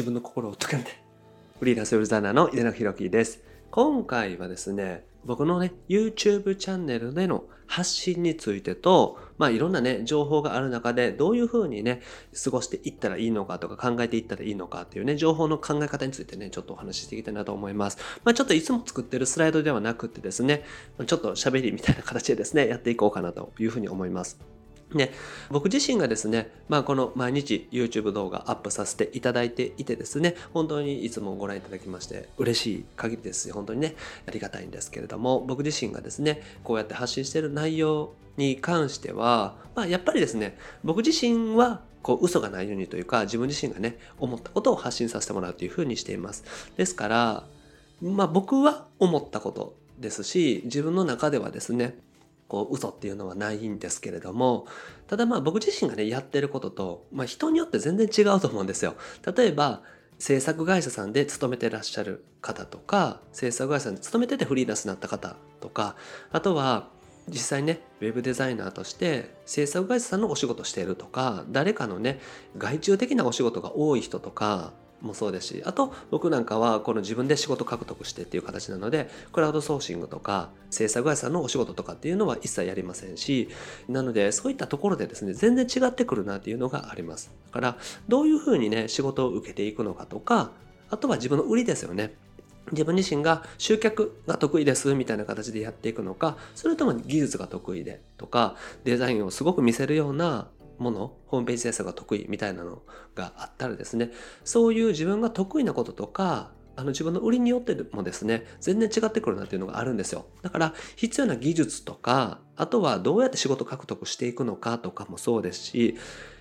自分の心を解けてフリーランスウェブザイナーの井出中弘樹です。今回はですね僕のね YouTube チャンネルでの発信についてとまあいろんなね情報がある中でどういうふうにね過ごしていったらいいのかとか考えていったらいいのかっていうね情報の考え方についてねちょっとお話ししていきたいなと思います。まあちょっといつも作ってるスライドではなくてですねちょっと喋りみたいな形でですねやっていこうかなというふうに思います。ね、僕自身がですね、まあ、この毎日 YouTube 動画アップさせていただいていてですね、本当にいつもご覧いただきまして嬉しい限りです本当にね、ありがたいんですけれども、僕自身がですね、こうやって発信している内容に関しては、まあ、やっぱりですね、僕自身はこう嘘がないようにというか、自分自身がね、思ったことを発信させてもらうというふうにしています。ですから、まあ僕は思ったことですし、自分の中ではですね、こう嘘っていうのはないんですけれどもただまあ僕自身がねやってることと、まあ、人によって全然違うと思うんですよ。例えば制作会社さんで勤めてらっしゃる方とか制作会社さんで勤めててフリーランスになった方とかあとは実際ねウェブデザイナーとして制作会社さんのお仕事しているとか誰かのね外注的なお仕事が多い人とかもそうですしあと僕なんかはこの自分で仕事獲得してっていう形なのでクラウドソーシングとか制作会社のお仕事とかっていうのは一切やりませんしなのでそういったところでですね全然違ってくるなっていうのがあります。だからどういうふうにね仕事を受けていくのかとかあとは自分の売りですよね。自分自身が集客が得意ですみたいな形でやっていくのかそれとも技術が得意でとかデザインをすごく見せるようなものホームページ制作が得意みたいなのがあったらですねそういう自分が得意なこととかあの自分の売りによってもですね全然違ってくるなっていうのがあるんですよだから必要な技術とかあとはどうやって仕事獲得していくのかとかもそうですし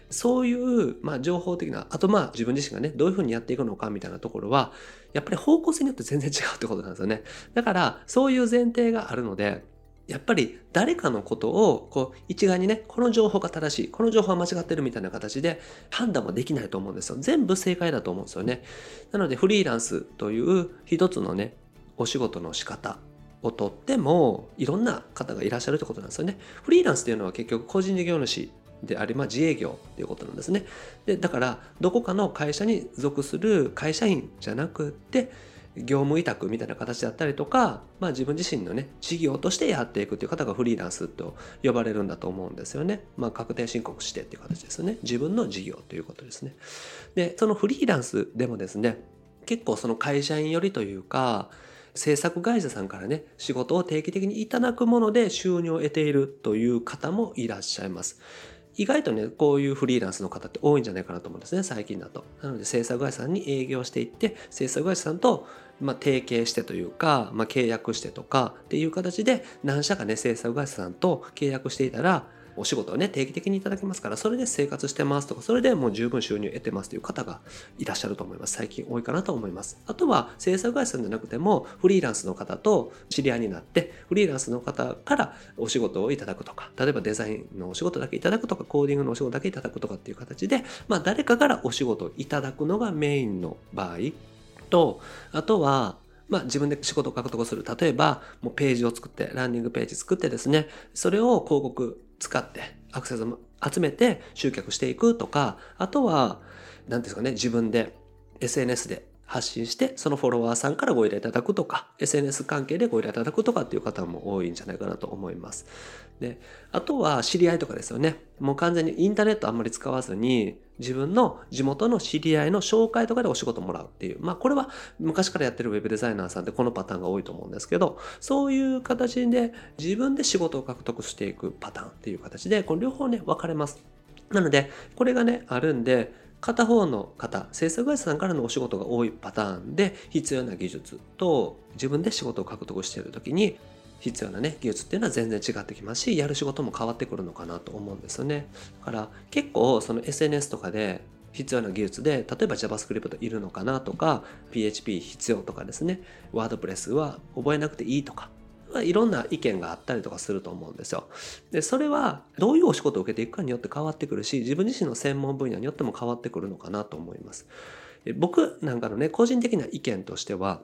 そういう、まあ、情報的な、あとまあ自分自身がね、どういうふうにやっていくのかみたいなところは、やっぱり方向性によって全然違うってことなんですよね。だから、そういう前提があるので、やっぱり誰かのことをこう一概にねこの情報が正しいこの情報は間違ってるみたいな形で判断もできないと思うんですよ。全部正解だと思うんですよね。なのでフリーランスという一つのねお仕事の仕方をとってもいろんな方がいらっしゃるってことなんですよね。フリーランスっていうのは結局個人事業主であり、まあ、自営業っていうことなんですね。でだからどこかの会社に属する会社員じゃなくって業務委託みたいな形だったりとか、まあ、自分自身のね事業としてやっていくという方がフリーランスと呼ばれるんだと思うんですよね。まあ、確定申告してっていう形ですね。自分の事業ということですね。でそのフリーランスでもですね結構その会社員寄りというか制作会社さんからね仕事を定期的にいただくもので収入を得ているという方もいらっしゃいます。意外とね、こういうフリーランスの方って多いんじゃないかなと思うんですね、最近だと。なので、制作会社さんに営業していって、制作会社さんと、まあ、提携してというか、まあ、契約してとかっていう形で、何社かね、制作会社さんと契約していたら、お仕事をね、定期的にいただけますから、それで生活してますとか、それでもう十分収入を得てますという方がいらっしゃると思います。最近多いかなと思います。あとは、制作会社じゃなくても、フリーランスの方と知り合いになって、フリーランスの方からお仕事をいただくとか、例えばデザインのお仕事だけいただくとか、コーディングのお仕事だけいただくとかっていう形で、まあ、誰かからお仕事をいただくのがメインの場合と、あとは、まあ、自分で仕事を獲得する。例えば、もうページを作って、ランニングページ作ってですね、それを広告使ってアクセスも集めて集客していくとか、あとは、何ですかね、自分で SNS で発信して、そのフォロワーさんからご依頼いただくとか、SNS 関係でご依頼いただくとかっていう方も多いんじゃないかなと思います。で、あとは知り合いとかですよね。もう完全にインターネットあんまり使わずに、自分の地元の知り合いの紹介とかでお仕事もらうっていう。まあこれは昔からやってるウェブデザイナーさんってこのパターンが多いと思うんですけど、そういう形で自分で仕事を獲得していくパターンっていう形で、この両方ね、分かれます。なので、これがね、あるんで、片方の方制作会社さんからのお仕事が多いパターンで必要な技術と自分で仕事を獲得している時に必要なね技術っていうのは全然違ってきますしやる仕事も変わってくるのかなと思うんですよねだから結構その SNS とかで必要な技術で例えば JavaScript いるのかなとか PHP 必要とかですね WordPress は覚えなくていいとか、いろんな意見があったりとかすると思うんですよ。で、それはどういうお仕事を受けていくかによって変わってくるし、自分自身の専門分野によっても変わってくるのかなと思います。僕なんかのね、個人的な意見としては、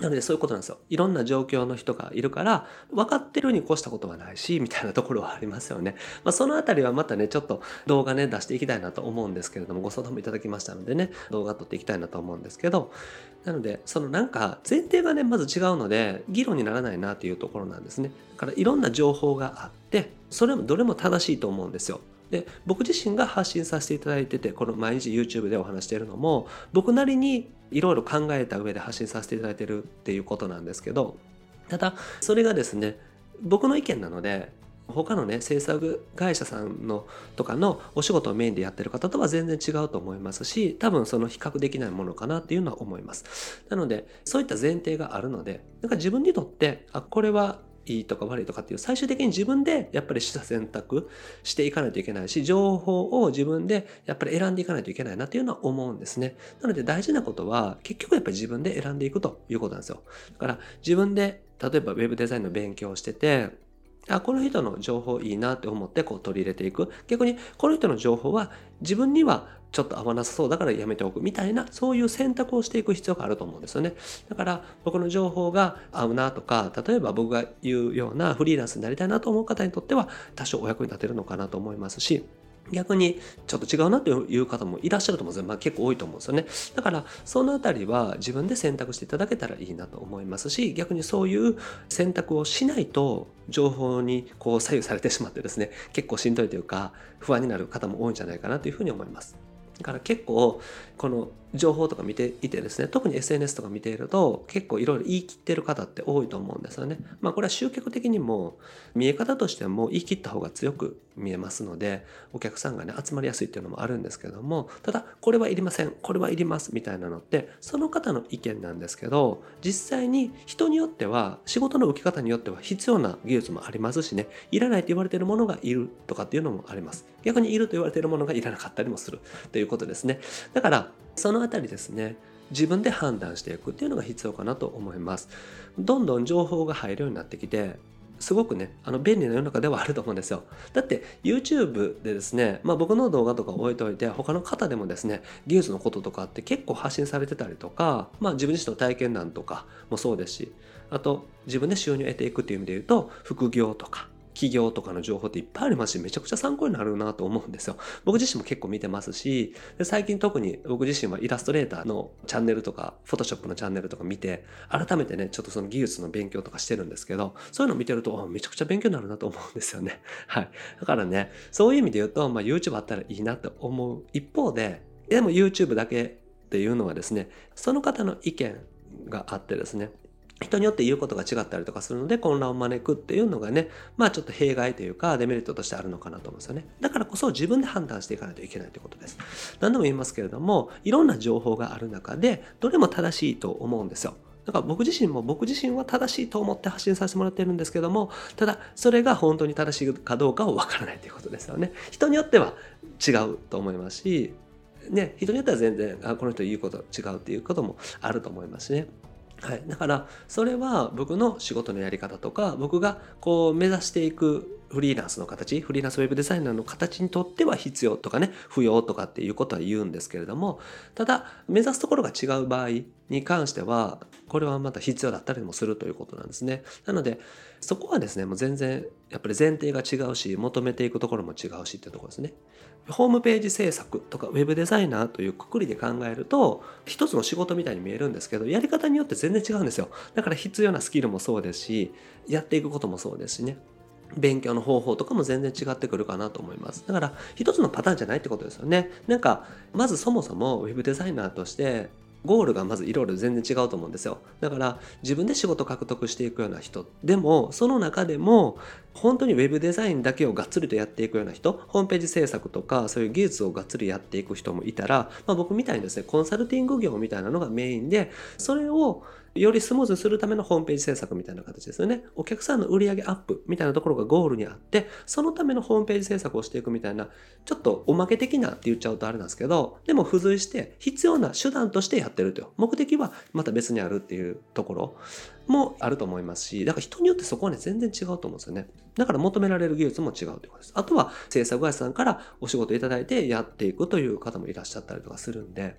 なのでそういうことなんですよ。いろんな状況の人がいるから、分かってるに越したことはないし、みたいなところはありますよね。まあ、そのあたりはまたね、ちょっと動画ね、出していきたいなと思うんですけれども、ご相談もいただきましたのでね、動画撮っていきたいなと思うんですけど、なので、そのなんか前提がね、まず違うので、議論にならないなっていうところなんですね。だからいろんな情報があって、それもどれも正しいと思うんですよ。で僕自身が発信させていただいててこの毎日 YouTube でお話しているのも僕なりにいろいろ考えた上で発信させていただいてるっていうことなんですけどただそれがですね僕の意見なので他のね制作会社さんのとかのお仕事をメインでやってる方とは全然違うと思いますし多分その比較できないものかなっていうのは思います。なのでそういった前提があるのでなんか自分にとってあこれはいいとか悪いとかっていう最終的に自分でやっぱり取捨選択していかないといけないし情報を自分でやっぱり選んでいかないといけないなっていうのは思うんですね。なので大事なことは結局やっぱり自分で選んでいくということなんですよ。だから自分で例えば web デザインの勉強をしててあこの人の情報いいなって思ってこう取り入れていく。逆にこの人の情報は自分にはちょっと合わなさそうだからやめておくみたいなそういう選択をしていく必要があると思うんですよね。だから僕の情報が合うなとか例えば僕が言うようなフリーランスになりたいなと思う方にとっては多少お役に立てるのかなと思いますし逆にちょっと違うなという方もいらっしゃると思うんですよ。まあ、結構多いと思うんですよね。だからそのあたりは自分で選択していただけたらいいなと思いますし逆にそういう選択をしないと情報にこう左右されてしまってですね結構しんどいというか不安になる方も多いんじゃないかなというふうに思います。だから結構この情報とか見ていてですね特に SNS とか見ていると結構いろいろ言い切ってる方って多いと思うんですよね。まあこれは集客的にも見え方としても言い切った方が強く見えますのでお客さんがね集まりやすいっていうのもあるんですけどもただこれはいりませんこれはいりますみたいなのってその方の意見なんですけど実際に人によっては仕事の受け方によっては必要な技術もありますしねいらないと言われているものがいるとかっていうのもあります逆にいると言われているものがいらなかったりもするということですねだからそのあたりですね自分で判断していくっていうのが必要かなと思います。どんどん情報が入るようになってきてすごくねあの便利な世の中ではあると思うんですよ。だって YouTube でですね、まあ、僕の動画とか置いといて他の方でもですね技術のこととかって結構発信されてたりとか、まあ、自分自身の体験談とかもそうですしあと自分で収入を得ていくっていう意味で言うと副業とか企業とかの情報っていっぱいありますし、めちゃくちゃ参考になるなと思うんですよ。僕自身も結構見てますし、で最近特に僕自身はイラストレーターのチャンネルとか、フォトショップのチャンネルとか見て、改めてね、ちょっとその技術の勉強とかしてるんですけど、そういうの見てると、めちゃくちゃ勉強になるなと思うんですよね。はい。だからね、そういう意味で言うと、まあ、YouTube あったらいいなって思う一方で、でも YouTube だけっていうのはですね、その方の意見があってですね、人によって言うことが違ったりとかするので混乱を招くっていうのがね、まあちょっと弊害というかデメリットとしてあるのかなと思うんですよね。だからこそ自分で判断していかないといけないということです。何度も言いますけれども、いろんな情報がある中で、どれも正しいと思うんですよ。だから僕自身も僕自身は正しいと思って発信させてもらってるんですけども、ただそれが本当に正しいかどうかはわからないということですよね。人によっては違うと思いますし、ね、人によっては全然、あこの人言うこと違うっていうこともあると思いますしね。はい、だからそれは僕の仕事のやり方とか僕がこう目指していくフリーランスの形フリーランスウェブデザイナーの形にとっては必要とかね不要とかっていうことは言うんですけれどもただ目指すところが違う場合に関してはこれはまた必要だったりもするということなんですね。なのでそこはですねもう全然やっぱり前提が違うし求めていくところも違うしっていうところですね。ホームページ制作とかウェブデザイナーというくくりで考えると一つの仕事みたいに見えるんですけどやり方によって全然違うんですよだから必要なスキルもそうですしやっていくこともそうですしね勉強の方法とかも全然違ってくるかなと思います。だから一つのパターンじゃないってことですよね。なんかまずそもそもウェブデザイナーとしてゴールがまずいろいろ全然違うと思うんですよ。だから自分で仕事獲得していくような人でもその中でも本当に web デザインだけをがっつりとやっていくような人ホームページ制作とかそういう技術をがっつりやっていく人もいたら、まあ、僕みたいにですねコンサルティング業みたいなのがメインでそれをよりスムーズにするためのホームページ制作みたいな形ですよね。お客さんの売上アップみたいなところがゴールにあって、そのためのホームページ制作をしていくみたいな、ちょっとおまけ的なって言っちゃうとあれなんですけど、でも付随して必要な手段としてやってるという。目的はまた別にあるっていうところもあると思いますし、だから人によってそこはね、全然違うと思うんですよね。だから求められる技術も違うということです。あとは制作会社さんからお仕事いただいてやっていくという方もいらっしゃったりとかするんで、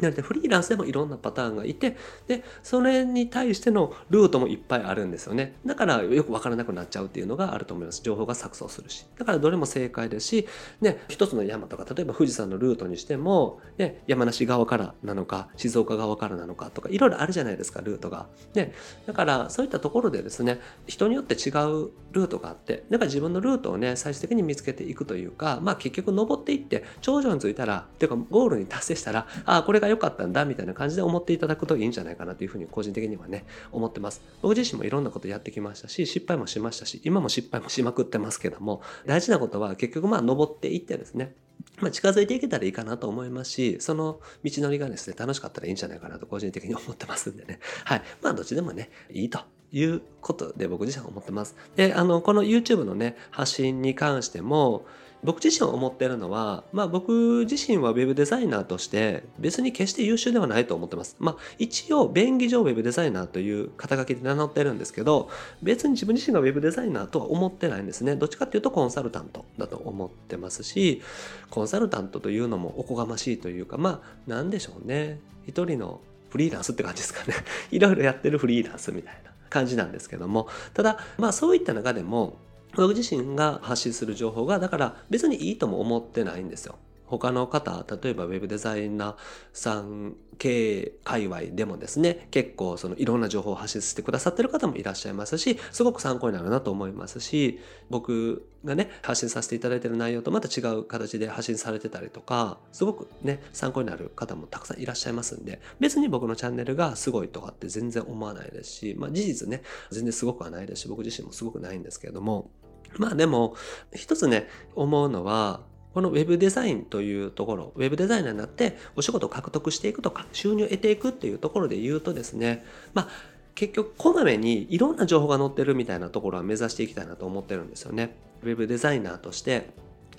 なのでフリーランスでもいろんなパターンがいてでそれに対してのルートもいっぱいあるんですよね。だからよく分からなくなっちゃうっていうのがあると思います。情報が錯綜するし。だからどれも正解ですし、ね、一つの山とか例えば富士山のルートにしても、ね、山梨側からなのか静岡側からなのかとかいろいろあるじゃないですかルートが、ね、だからそういったところでですね人によって違うルートがあってだから自分のルートをね最終的に見つけていくというかまあ結局登っていって頂上に着いたらっていうかゴールに達成したらああこれがが良かったんだみたいな感じで思っていただくといいんじゃないかなというふうに個人的にはね思ってます僕自身もいろんなことやってきましたし失敗もしましたし今も失敗もしまくってますけども大事なことは結局まあ登っていってですねまあ、近づいていけたらいいかなと思いますし、その道のりがですね、楽しかったらいいんじゃないかなと個人的に思ってますんでね。はい。まあ、どっちでもね、いいということで僕自身は思ってます。で、あの、この YouTube のね、発信に関しても、僕自身思ってるのは、まあ僕自身は Web デザイナーとして別に決して優秀ではないと思ってます。まあ一応便宜上 Web デザイナーという肩書きで名乗ってるんですけど、別に自分自身が Web デザイナーとは思ってないんですね。どっちかっていうとコンサルタントだと思ってますし、コンサルタントというのもおこがましいというか、まあなんでしょうね。一人のフリーランスって感じですかね。いろいろやってるフリーランスみたいな感じなんですけども、ただまあそういった中でも僕自身が発信する情報がだから別にいいとも思ってないんですよ。他の方例えばウェブデザイナーさん系界隈でもですね結構そのいろんな情報を発信してくださってる方もいらっしゃいますしすごく参考になるなと思いますし僕がね発信させていただいてる内容とまた違う形で発信されてたりとかすごくね参考になる方もたくさんいらっしゃいますんで別に僕のチャンネルがすごいとかって全然思わないですしまあ事実ね全然すごくはないですし僕自身もすごくないんですけれどもまあでも、一つね、思うのは、この Web デザインというところ、Web デザイナーになってお仕事を獲得していくとか、収入を得ていくっていうところで言うとですね、まあ、結局こまめにいろんな情報が載ってるみたいなところは目指していきたいなと思ってるんですよね。Web デザイナーとして、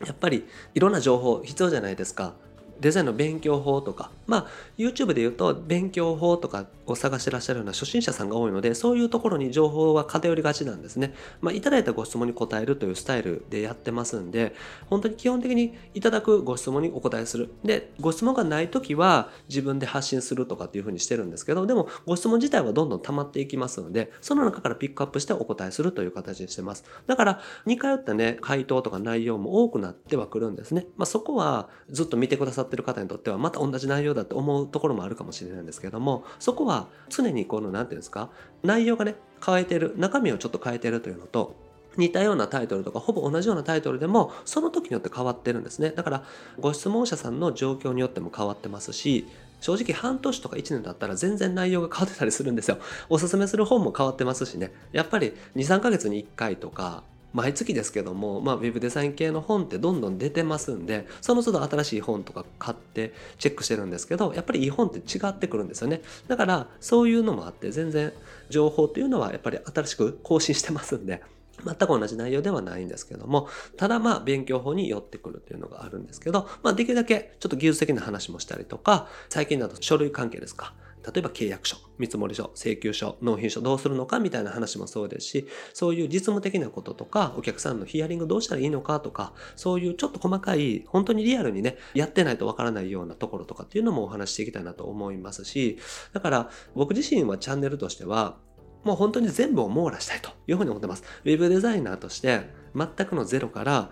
やっぱりいろんな情報必要じゃないですか。デザインの勉強法とか、まあ、YouTube で言うと勉強法とかを探してらっしゃるような初心者さんが多いので、そういうところに情報は偏りがちなんですね。まあ、いただいたご質問に答えるというスタイルでやってますんで、本当に基本的にいただくご質問にお答えする。で、ご質問がないときは自分で発信するとかっていうふうにしてるんですけど、でもご質問自体はどんどん溜まっていきますので、その中からピックアップしてお答えするという形にしてます。だから、似通ったね、回答とか内容も多くなってはくるんですね。まあ、そこはずっと見てくださってる方にとってはまた同じ内容だって思うところもあるかもしれないんですけどもそこは常にこの何て言うんですか内容がね変えてる中身をちょっと変えてるというのと似たようなタイトルとかほぼ同じようなタイトルでもその時によって変わってるんですね。だからご質問者さんの状況によっても変わってますし正直半年とか1年だったら全然内容が変わってたりするんですよ。おすすめする本も変わってますしね。やっぱり23ヶ月に1回とか毎月ですけども、まあ、ウェブデザイン系の本ってどんどん出てますんでその都度新しい本とか買ってチェックしてるんですけどやっぱりいい本って違ってくるんですよねだからそういうのもあって全然情報っていうのはやっぱり新しく更新してますんで全く同じ内容ではないんですけども、ただまあ勉強法に寄ってくるっていうのがあるんですけど、まあできるだけちょっと技術的な話もしたりとか、最近だと書類関係ですか。例えば契約書、見積書、請求書、納品書どうするのかみたいな話もそうですし、そういう実務的なこととか、お客さんのヒアリングどうしたらいいのかとか、そういうちょっと細かい、本当にリアルにね、やってないとわからないようなところとかっていうのもお話していきたいなと思いますし、だから僕自身はチャンネルとしては、もう本当に全部を網羅したいというふうに思ってます。ウェブデザイナーとして全くのゼロから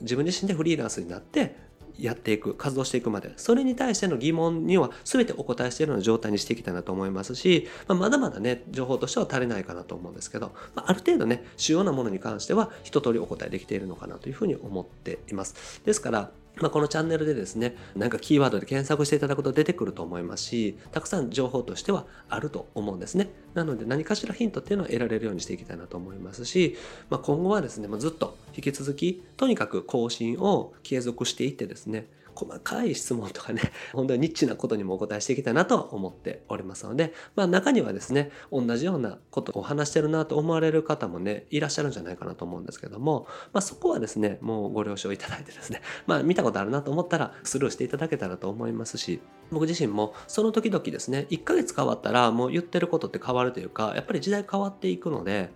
自分自身でフリーランスになってやっていく活動していくまで。それに対しての疑問には全てお答えしているような状態にしていきたいなと思いますし、まあ、まだまだね情報としては足りないかなと思うんですけど、まあ、ある程度ね主要なものに関しては一通りお答えできているのかなというふうに思っています。ですからまあ、このチャンネルでですね、なんかキーワードで検索していただくと出てくると思いますし、たくさん情報としてはあると思うんですね。なので何かしらヒントっていうのを得られるようにしていきたいなと思いますし、まあ、今後はですね、まあ、ずっと引き続き、とにかく更新を継続していってですね、細かい質問とかね、本当にニッチなことにもお答えしていきたいなと思っておりますので、まあ中にはですね、同じようなことを話してるなと思われる方もね、いらっしゃるんじゃないかなと思うんですけども、まあそこはですね、もうご了承いただいてですね、まあ見たことあるなと思ったらスルーしていただけたらと思いますし、僕自身もその時々ですね、1ヶ月変わったらもう言ってることって変わるというか、やっぱり時代変わっていくので、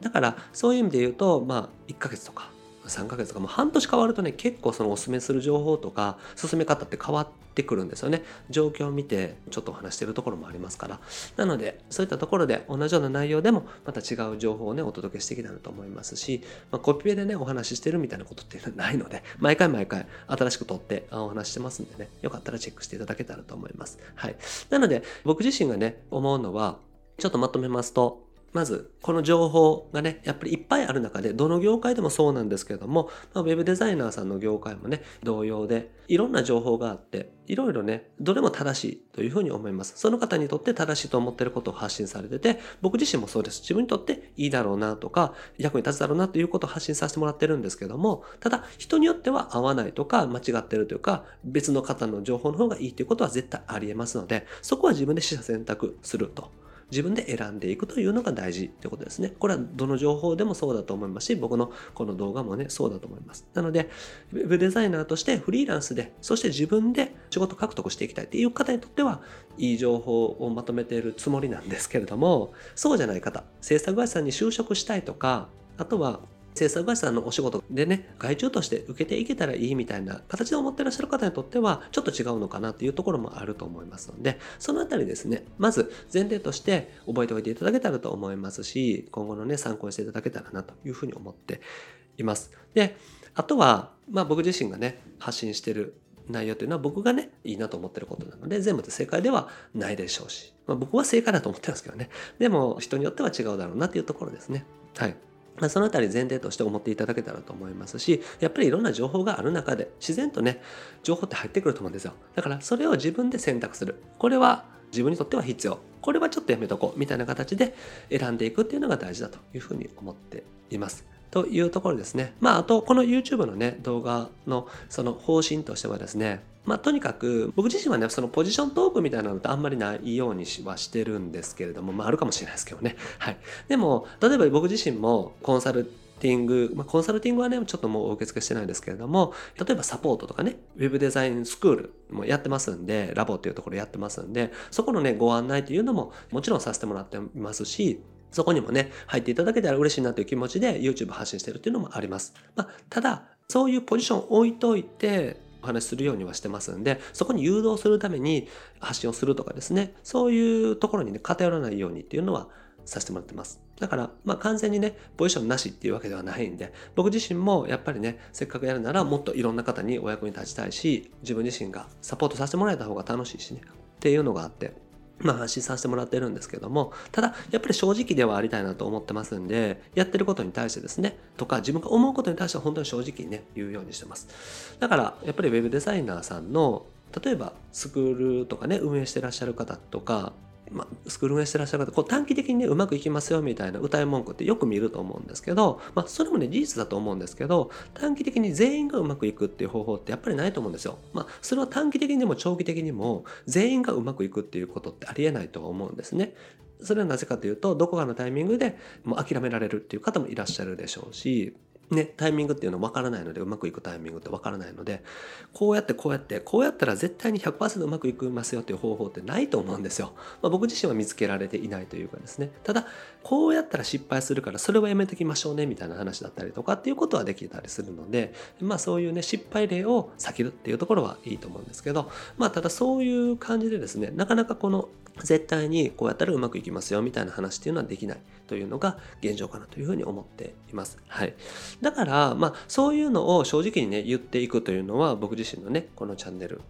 だからそういう意味で言うと、まあ1ヶ月とか3ヶ月とかも半年変わるとね結構そのおすすめする情報とか進め方って変わってくるんですよね。状況を見てちょっとお話してるところもありますから。なのでそういったところで同じような内容でもまた違う情報をねお届けしてきたらと思いますし、まあ、コピペでねお話ししてるみたいなことっていうのはないので 毎回毎回新しく撮ってお話してますんでねよかったらチェックしていただけたらと思います。はい。なので僕自身がね思うのはちょっとまとめますとまず、この情報がね、やっぱりいっぱいある中で、どの業界でもそうなんですけども、まあ、ウェブデザイナーさんの業界もね、同様で、いろんな情報があって、いろいろね、どれも正しいというふうに思います。その方にとって正しいと思っていることを発信されてて、僕自身もそうです。自分にとっていいだろうなとか、役に立つだろうなということを発信させてもらってるんですけども、ただ、人によっては合わないとか、間違ってるというか、別の方の情報の方がいいということは絶対ありえますので、そこは自分で取捨選択すると。自分で選んでいくというのが大事ってことですね。これはどの情報でもそうだと思いますし、僕のこの動画もね、そうだと思います。なので、ウェブデザイナーとしてフリーランスで、そして自分で仕事獲得していきたいっていう方にとっては、いい情報をまとめているつもりなんですけれども、そうじゃない方、制作会社さんに就職したいとか、あとは制作会社さんのお仕事でね、外注として受けていけたらいいみたいな形で思ってらっしゃる方にとっては、ちょっと違うのかなっていうところもあると思いますので、そのあたりですね、まず前提として覚えておいていただけたらと思いますし、今後のね、参考にしていただけたらなというふうに思っています。で、あとは、まあ僕自身がね、発信してる内容というのは僕がね、いいなと思ってることなので、全部で正解ではないでしょうし、まあ、僕は正解だと思ってますけどね。でも、人によっては違うだろうなっていうところですね。はい。ま、そのあたり前提として思っていただけたらと思いますし、やっぱりいろんな情報がある中で自然とね、情報って入ってくると思うんですよ。だからそれを自分で選択する。これは自分にとっては必要。これはちょっとやめとこう。みたいな形で選んでいくっていうのが大事だというふうに思っています。というところですね。まあ、あと、この YouTube のね、動画のその方針としてはですね、まあ、とにかく、僕自身はね、そのポジショントークみたいなのってあんまりないようにはしてるんですけれども、まあ、あるかもしれないですけどね。はい。でも、例えば僕自身もコンサルティング、まあ、コンサルティングはね、ちょっともう受付してないんですけれども、例えばサポートとかね、ウェブデザインスクールもやってますんで、ラボっていうところやってますんで、そこのね、ご案内というのももちろんさせてもらってますし、そこにもね、入っていただけたら嬉しいなという気持ちで YouTube 発信してるっていうのもあります。まあ、ただ、そういうポジション置いといて、お話しするようにはしてますんで、そこに誘導するために発信をするとかですね、そういうところにね、偏らないようにっていうのはさせてもらってます。だから、まあ完全にね、ポジションなしっていうわけではないんで、僕自身もやっぱりね、せっかくやるならもっといろんな方にお役に立ちたいし、自分自身がサポートさせてもらえた方が楽しいしね、っていうのがあって、まあ発信させてもらってるんですけども、ただやっぱり正直ではありたいなと思ってますんで、やってることに対してですね、とか自分が思うことに対しては本当に正直にね、言うようにしてます。だからやっぱり web デザイナーさんの例えばスクールとかね運営してらっしゃる方とかまあ、スクール運営してらっしゃる方、こう短期的にね、うまくいきますよみたいな歌い文句ってよく見ると思うんですけど、まあ、それもね、事実だと思うんですけど、短期的に全員がうまくいくっていう方法ってやっぱりないと思うんですよ。まあ、それは短期的にも長期的にも、全員がうまくいくっていうことってありえないとは思うんですね。それはなぜかというと、どこかのタイミングでもう諦められるっていう方もいらっしゃるでしょうし、ね、タイミングっていうの分からないのでうまくいくタイミングって分からないのでこうやってこうやってこうやったら絶対に100%うまくいきますよっていう方法ってないと思うんですよ、まあ、僕自身は見つけられていないというかですね。ただこうやったら失敗するからそれはやめときましょうねみたいな話だったりとかっていうことはできたりするのでまあそういうね失敗例を避けるっていうところはいいと思うんですけどまあただそういう感じでですねなかなかこの絶対にこうやったらうまくいきますよみたいな話っていうのはできない。というのが現状かなというふうに思っています。はい。だから、まあそういうのを正直にね言っていくというのは僕自身のねこのチャンネル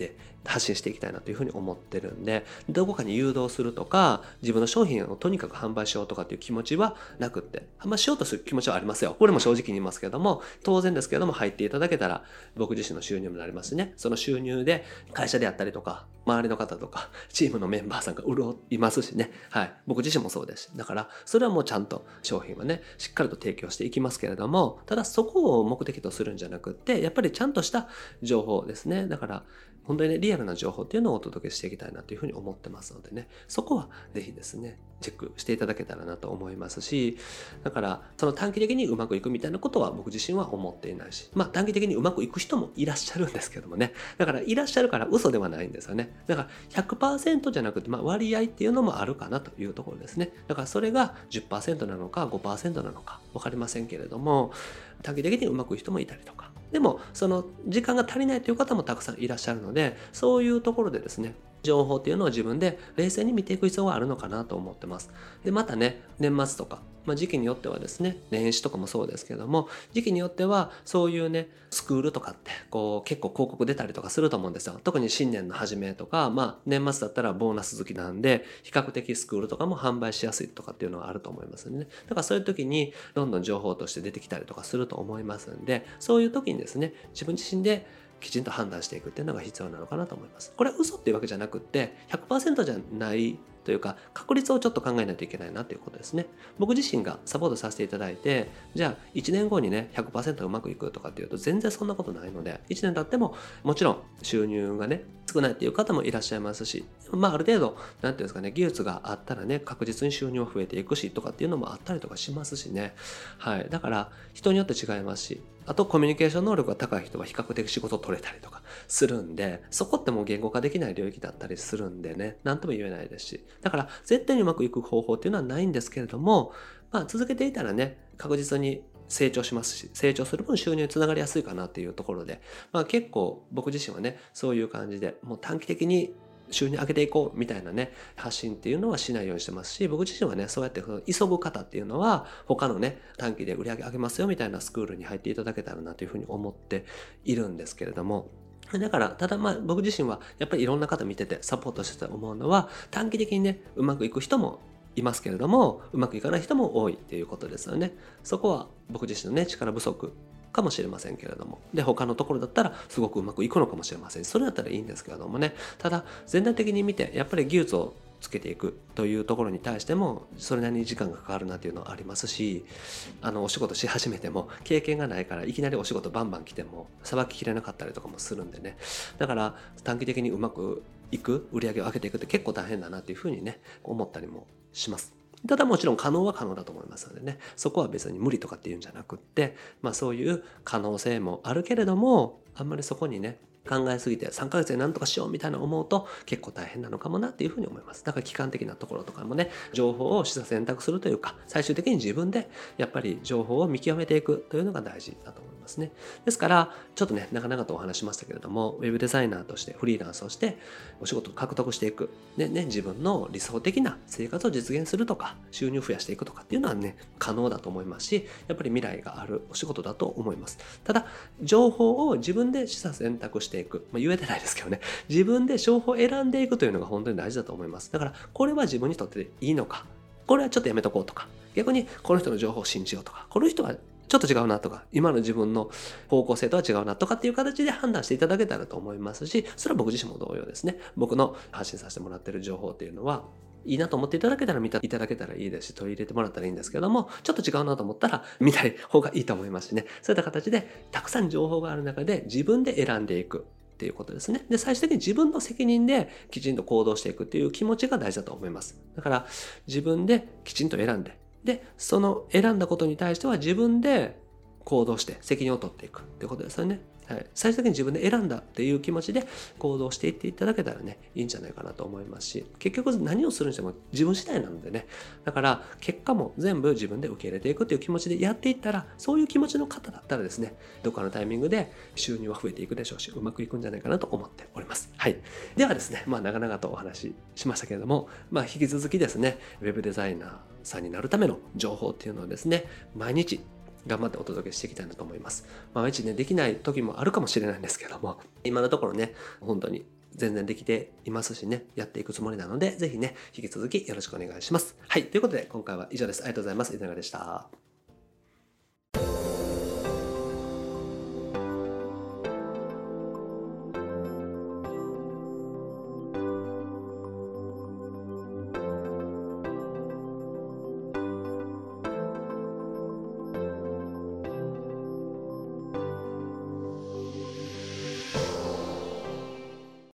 で発信していきたいなというふうに思ってるんで、どこかに誘導するとか、自分の商品をとにかく販売しようとかっていう気持ちはなくって、販売しようとする気持ちはありますよ。これも正直に言いますけども、当然ですけども入っていただけたら僕自身の収入になりますしね。その収入で会社であったりとか、周りの方とか、チームのメンバーさんが潤いますしね。はい。僕自身もそうです。だから、それはもうちゃんと商品はね、しっかりと提供していきますけれども、ただそこを目的とするんじゃなくって、やっぱりちゃんとした情報ですね。だから、本当にね、リアルな情報っていうのをお届けしていきたいなというふうに思ってますのでね、そこはぜひですね、チェックしていただけたらなと思いますし、だから、その短期的にうまくいくみたいなことは僕自身は思っていないし、まあ短期的にうまくいく人もいらっしゃるんですけどもね、だからいらっしゃるから嘘ではないんですよね。だから100%じゃなくて、まあ割合っていうのもあるかなというところですね。だからそれが10%なのか5%なのか分かりませんけれども、短期的にうまくいく人もいたりとか、でもその時間が足りないという方もたくさんいらっしゃるのでそういうところでですね情報っていうのを自分で冷静に見ていく必要があるのかなと思ってます。で、またね、年末とか、まあ、時期によってはですね、年始とかもそうですけども、時期によってはそういうね、スクールとかって、こう結構広告出たりとかすると思うんですよ。特に新年の初めとか、まあ年末だったらボーナス月なんで、比較的スクールとかも販売しやすいとかっていうのはあると思いますね。だからそういう時にどんどん情報として出てきたりとかすると思いますんで、そういう時にですね、自分自身できちんと判断していくっていうのが必要なのかなと思います。これは嘘っていうわけじゃなくって100%じゃないというか確率をちょっと考えないといけないなということですね。僕自身がサポートさせていただいてじゃあ1年後にね100%うまくいくとかっていうと全然そんなことないので1年経ってももちろん収入がね少ないっていう方もいらっしゃいますしまあある程度何ていうんですかね技術があったらね確実に収入は増えていくしとかっていうのもあったりとかしますしねはいだから人によって違いますしあとコミュニケーション能力が高い人は比較的仕事取れたりとかするんでそこってもう言語化できない領域だったりするんでね。何とも言えないですし。だから絶対にうまくいく方法っていうのはないんですけれどもまあ続けていたらね確実に成長しますし成長する分収入につながりやすいかなっていうところで、まあ、結構僕自身はねそういう感じでもう短期的に収入上げていこうみたいなね発信っていうのはしないようにしてますし僕自身はねそうやって急ぐ方っていうのは他のね短期で売り上げ上げますよみたいなスクールに入っていただけたらなというふうに思っているんですけれども。だから、ただまあ僕自身はやっぱりいろんな方見ててサポートしてて思うのは短期的にねうまくいく人もいますけれどもうまくいかない人も多いっていうことですよね。そこは僕自身のね力不足かもしれませんけれども。で他のところだったらすごくうまくいくのかもしれませんそれだったらいいんですけれどもね。ただ全体的に見てやっぱり技術をつけていくというところに対してもそれなりに時間がかかるなっていうのはありますしあのお仕事し始めても経験がないからいきなりお仕事バンバン来てもさばききれなかったりとかもするんでねだから短期的にうまくいく売り上げを上げていくって結構大変だなっていうふうにね思ったりもします。ただもちろん可能は可能だと思いますのでねそこは別に無理とかっていうんじゃなくってまあそういう可能性もあるけれどもあんまりそこにね考えすぎて3ヶ月で何とかしようみたいな思うと結構大変なのかもなっていうふうに思います。だから期間的なところとかもね、情報を示唆選択するというか、最終的に自分でやっぱり情報を見極めていくというのが大事だと思いますね。ですから、ちょっとね、長々とお話しましたけれども、ウェブデザイナーとしてフリーランスをしてお仕事を獲得していく。でね、自分の理想的な生活を実現するとか、収入を増やしていくとかっていうのはね、可能だと思いますし、やっぱり未来があるお仕事だと思います。ただ、情報を自分で示唆選択していく。まあ、言えてないですけどね。自分で情報を選んでいくというのが本当に大事だと思います。だから、これは自分にとっていいのか。これはちょっとやめとこうとか。逆に、この人の情報を信じようとか。この人はちょっと違うなとか、今の自分の方向性とは違うなとかっていう形で判断していただけたらと思いますし、それは僕自身も同様ですね。僕の発信させてもらってる情報っていうのは、いいなと思っていただけたら見ていただけたらいいですし、取り入れてもらったらいいんですけども、ちょっと違うなと思ったら見たい方がいいと思いますしね。そういった形で、たくさん情報がある中で自分で選んでいく。っていうことですね。で、最終的に自分の責任できちんと行動していくっていう気持ちが大事だと思います。だから自分できちんと選んで、で、その選んだことに対しては自分で行動して責任を取っていくってことですよね。はい、最終的に自分で選んだっていう気持ちで行動していっていただけたらね、いいんじゃないかなと思いますし、結局何をするにしても自分次第なのでね、だから結果も全部自分で受け入れていくっていう気持ちでやっていったら、そういう気持ちの方だったらですね、どっかのタイミングで収入は増えていくでしょうし、うまくいくんじゃないかなと思っております。はい。ではですね、まあ長々とお話ししましたけれども、まあ引き続きですね、ウェブデザイナーさんになるための情報っていうのをですね、毎日頑張ってお届けしていきたいなと思います。まあ、ね、できない時もあるかもしれないんですけども、今のところね、本当に全然できていますしね、やっていくつもりなので、ぜひね、引き続きよろしくお願いします。はい、ということで今回は以上です。ありがとうございます。いかがでした。